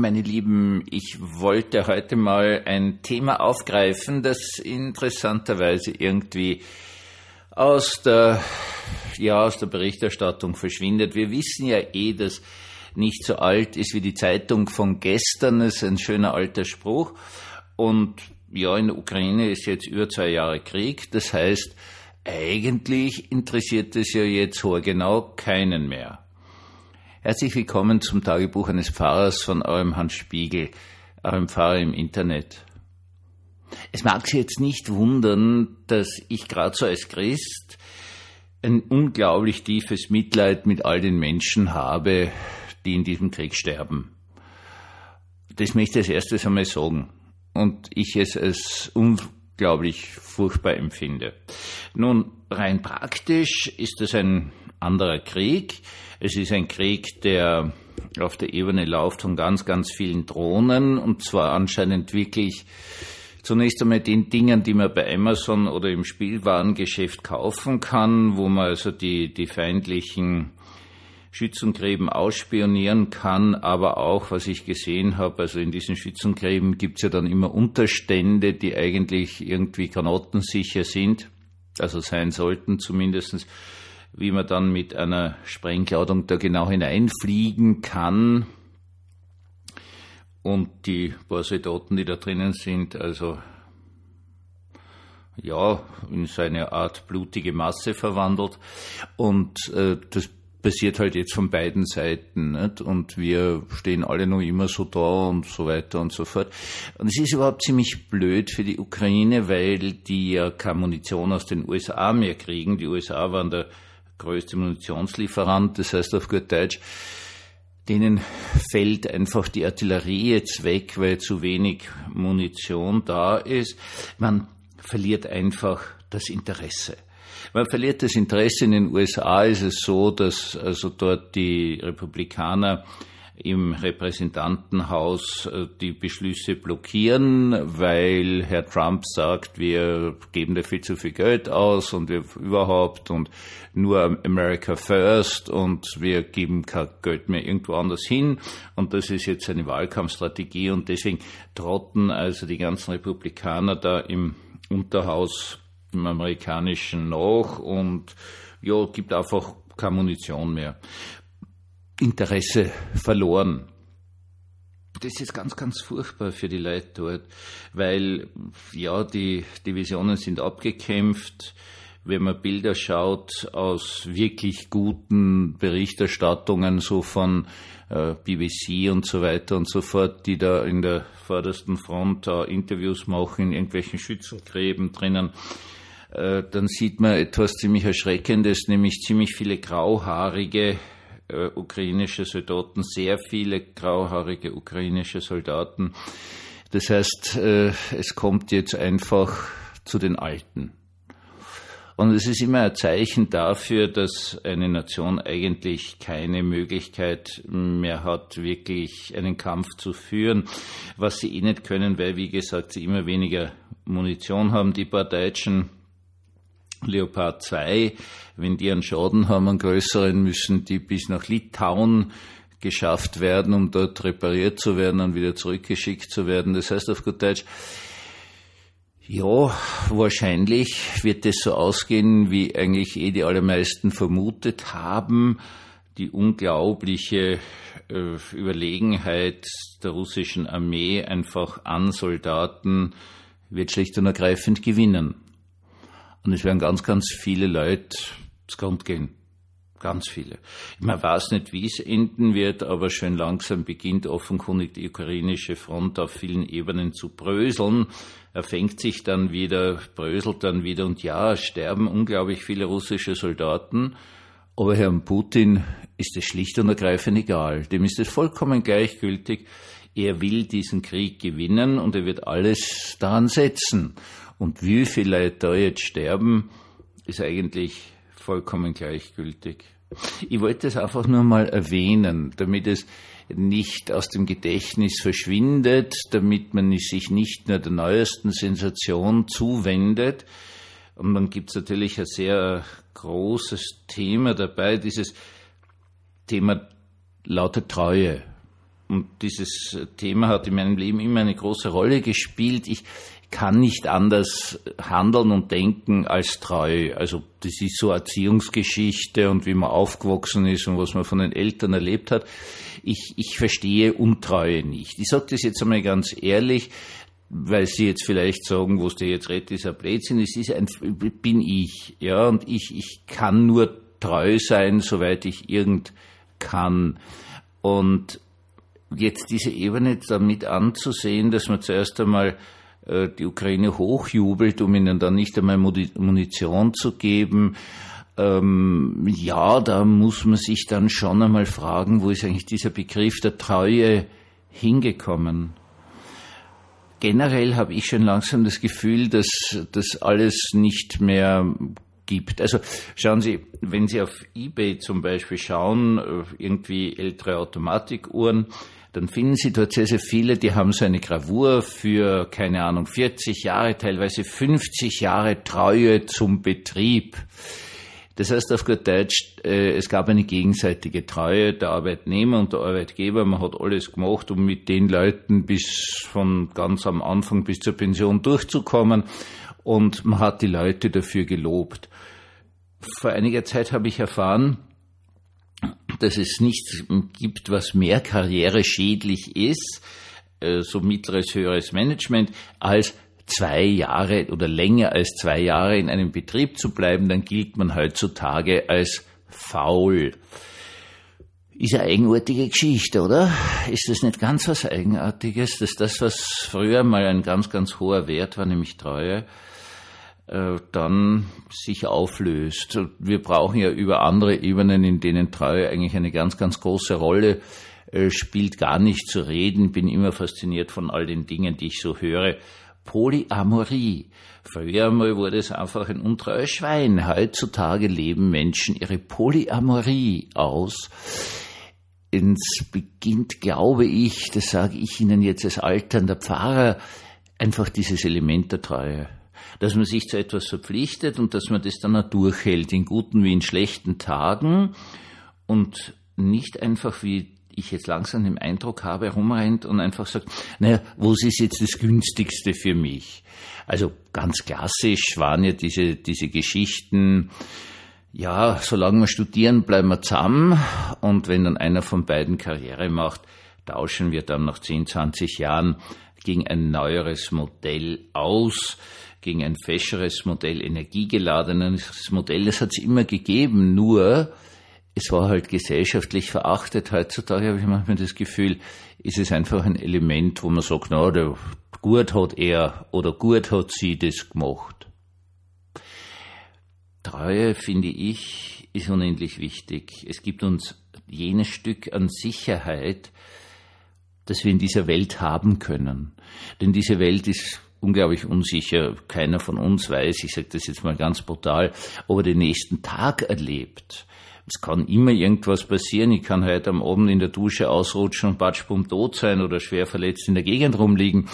Meine Lieben, ich wollte heute mal ein Thema aufgreifen, das interessanterweise irgendwie aus der, ja, aus der Berichterstattung verschwindet. Wir wissen ja eh, dass nicht so alt ist wie die Zeitung von gestern. Das ist ein schöner alter Spruch. Und ja, in der Ukraine ist jetzt über zwei Jahre Krieg. Das heißt, eigentlich interessiert es ja jetzt genau keinen mehr. Herzlich willkommen zum Tagebuch eines Pfarrers von eurem Hans Spiegel, eurem Pfarrer im Internet. Es mag Sie jetzt nicht wundern, dass ich gerade so als Christ ein unglaublich tiefes Mitleid mit all den Menschen habe, die in diesem Krieg sterben. Das möchte ich als erstes einmal sagen. Und ich es als unglaublich furchtbar empfinde. Nun, rein praktisch ist es ein anderer Krieg. Es ist ein Krieg, der auf der Ebene läuft von ganz, ganz vielen Drohnen und zwar anscheinend wirklich zunächst einmal den Dingen, die man bei Amazon oder im Spielwarengeschäft kaufen kann, wo man also die, die feindlichen Schützengräben ausspionieren kann, aber auch, was ich gesehen habe, also in diesen Schützengräben gibt es ja dann immer Unterstände, die eigentlich irgendwie granatensicher sind, also sein sollten zumindestens, wie man dann mit einer Sprengkleidung da genau hineinfliegen kann. Und die paar Soldaten, die da drinnen sind, also ja, in so eine Art blutige Masse verwandelt. Und äh, das passiert halt jetzt von beiden Seiten. Nicht? Und wir stehen alle noch immer so da und so weiter und so fort. Und es ist überhaupt ziemlich blöd für die Ukraine, weil die ja keine Munition aus den USA mehr kriegen. Die USA waren der größte Munitionslieferant, das heißt auf gut Deutsch, denen fällt einfach die Artillerie jetzt weg, weil zu wenig Munition da ist. Man verliert einfach das Interesse. Man verliert das Interesse. In den USA ist es so, dass also dort die Republikaner im Repräsentantenhaus äh, die Beschlüsse blockieren, weil Herr Trump sagt, wir geben da viel zu viel Geld aus und wir überhaupt und nur America First und wir geben kein Geld mehr irgendwo anders hin und das ist jetzt eine Wahlkampfstrategie und deswegen trotten also die ganzen Republikaner da im Unterhaus im amerikanischen nach und ja, gibt einfach keine Munition mehr. Interesse verloren. Das ist ganz, ganz furchtbar für die Leute dort, weil ja, die Divisionen sind abgekämpft. Wenn man Bilder schaut aus wirklich guten Berichterstattungen, so von äh, BBC und so weiter und so fort, die da in der vordersten Front äh, Interviews machen, in irgendwelchen Schützengräben drinnen, äh, dann sieht man etwas ziemlich Erschreckendes, nämlich ziemlich viele grauhaarige äh, ukrainische Soldaten, sehr viele grauhaarige ukrainische Soldaten. Das heißt, äh, es kommt jetzt einfach zu den Alten. Und es ist immer ein Zeichen dafür, dass eine Nation eigentlich keine Möglichkeit mehr hat, wirklich einen Kampf zu führen, was sie eh nicht können, weil, wie gesagt, sie immer weniger Munition haben. Die paar Deutschen Leopard 2, wenn die einen Schaden haben, einen größeren, müssen die bis nach Litauen geschafft werden, um dort repariert zu werden und wieder zurückgeschickt zu werden. Das heißt auf gut Deutsch, ja, wahrscheinlich wird es so ausgehen, wie eigentlich eh die allermeisten vermutet haben. Die unglaubliche äh, Überlegenheit der russischen Armee einfach an Soldaten wird schlicht und ergreifend gewinnen. Und es werden ganz, ganz viele Leute zu Grund gehen. Ganz viele. Man weiß nicht, wie es enden wird, aber schön langsam beginnt offenkundig die ukrainische Front auf vielen Ebenen zu bröseln. Er fängt sich dann wieder, bröselt dann wieder und ja, sterben unglaublich viele russische Soldaten. Aber Herrn Putin ist es schlicht und ergreifend egal. Dem ist es vollkommen gleichgültig. Er will diesen Krieg gewinnen und er wird alles daran setzen. Und wie viele Leute da jetzt sterben, ist eigentlich vollkommen gleichgültig. Ich wollte es einfach nur mal erwähnen, damit es nicht aus dem Gedächtnis verschwindet, damit man sich nicht nur der neuesten Sensation zuwendet. Und dann gibt es natürlich ein sehr großes Thema dabei, dieses Thema lauter Treue. Und dieses Thema hat in meinem Leben immer eine große Rolle gespielt. Ich kann nicht anders handeln und denken als treu. Also das ist so Erziehungsgeschichte und wie man aufgewachsen ist und was man von den Eltern erlebt hat. Ich, ich verstehe Untreue nicht. Ich sage das jetzt einmal ganz ehrlich, weil Sie jetzt vielleicht sagen, was der jetzt redet, ist ein Blödsinn. Es ist ein, bin ich, ja, und ich, ich kann nur treu sein, soweit ich irgend kann. Und jetzt diese Ebene damit anzusehen, dass man zuerst einmal äh, die Ukraine hochjubelt, um ihnen dann nicht einmal Munition zu geben, ähm, ja, da muss man sich dann schon einmal fragen, wo ist eigentlich dieser Begriff der Treue hingekommen? Generell habe ich schon langsam das Gefühl, dass das alles nicht mehr gibt. Also schauen Sie, wenn Sie auf eBay zum Beispiel schauen, äh, irgendwie ältere Automatikuhren, dann finden Sie dort sehr, sehr viele, die haben so eine Gravur für, keine Ahnung, 40 Jahre, teilweise 50 Jahre Treue zum Betrieb. Das heißt auf gut Deutsch, äh, es gab eine gegenseitige Treue der Arbeitnehmer und der Arbeitgeber. Man hat alles gemacht, um mit den Leuten bis von ganz am Anfang bis zur Pension durchzukommen. Und man hat die Leute dafür gelobt. Vor einiger Zeit habe ich erfahren, dass es nichts gibt, was mehr karriereschädlich ist, äh, so mittleres, höheres Management, als zwei Jahre oder länger als zwei Jahre in einem Betrieb zu bleiben, dann gilt man heutzutage als faul. Ist eine eigenartige Geschichte, oder? Ist das nicht ganz was Eigenartiges, dass das, was früher mal ein ganz, ganz hoher Wert war, nämlich Treue, dann sich auflöst. Wir brauchen ja über andere Ebenen, in denen Treue eigentlich eine ganz, ganz große Rolle äh, spielt, gar nicht zu reden. Bin immer fasziniert von all den Dingen, die ich so höre. Polyamorie. Früher einmal wurde es einfach ein untreues Schwein. Heutzutage leben Menschen ihre Polyamorie aus. Es beginnt, glaube ich, das sage ich Ihnen jetzt als alternder Pfarrer, einfach dieses Element der Treue. Dass man sich zu etwas verpflichtet und dass man das dann auch durchhält, in guten wie in schlechten Tagen. Und nicht einfach wie ich jetzt langsam den Eindruck habe, rumrennt und einfach sagt, naja, was ist jetzt das günstigste für mich? Also ganz klassisch waren ja diese, diese Geschichten, ja, solange wir studieren, bleiben wir zusammen. Und wenn dann einer von beiden Karriere macht, tauschen wir dann nach 10, 20 Jahren gegen ein neueres Modell aus, gegen ein fescheres Modell, energiegeladenes Modell. Das hat es immer gegeben, nur es war halt gesellschaftlich verachtet. Heutzutage habe ich manchmal das Gefühl, ist es einfach ein Element, wo man sagt, na, der, gut hat er oder gut hat sie das gemacht. Treue, finde ich, ist unendlich wichtig. Es gibt uns jenes Stück an Sicherheit, das wir in dieser Welt haben können. Denn diese Welt ist unglaublich unsicher. Keiner von uns weiß, ich sage das jetzt mal ganz brutal, ob er den nächsten Tag erlebt. Es kann immer irgendwas passieren. Ich kann heute am Abend in der Dusche ausrutschen und batschbum tot sein oder schwer verletzt in der Gegend rumliegen.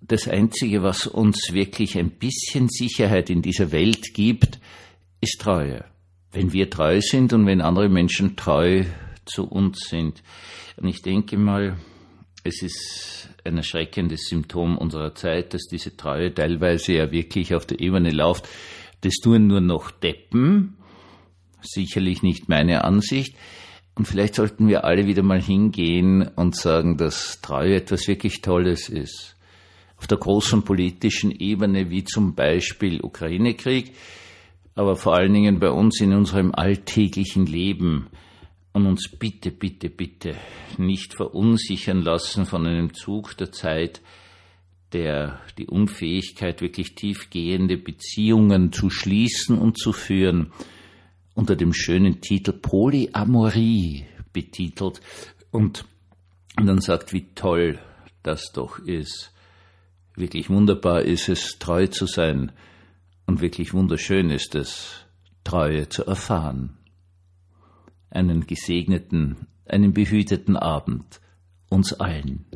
Das Einzige, was uns wirklich ein bisschen Sicherheit in dieser Welt gibt, ist Treue. Wenn wir treu sind und wenn andere Menschen treu zu uns sind. Und ich denke mal, es ist ein erschreckendes Symptom unserer Zeit, dass diese Treue teilweise ja wirklich auf der Ebene läuft. Das tun nur noch Deppen, sicherlich nicht meine Ansicht. Und vielleicht sollten wir alle wieder mal hingehen und sagen, dass Treue etwas wirklich Tolles ist. Auf der großen politischen Ebene, wie zum Beispiel Ukraine-Krieg, aber vor allen Dingen bei uns in unserem alltäglichen Leben und uns bitte, bitte, bitte nicht verunsichern lassen von einem Zug der Zeit, der die Unfähigkeit, wirklich tiefgehende Beziehungen zu schließen und zu führen, unter dem schönen Titel Polyamorie betitelt und, dann sagt, wie toll das doch ist. Wirklich wunderbar ist es, treu zu sein und wirklich wunderschön ist es, Treue zu erfahren. Einen gesegneten, einen behüteten Abend uns allen.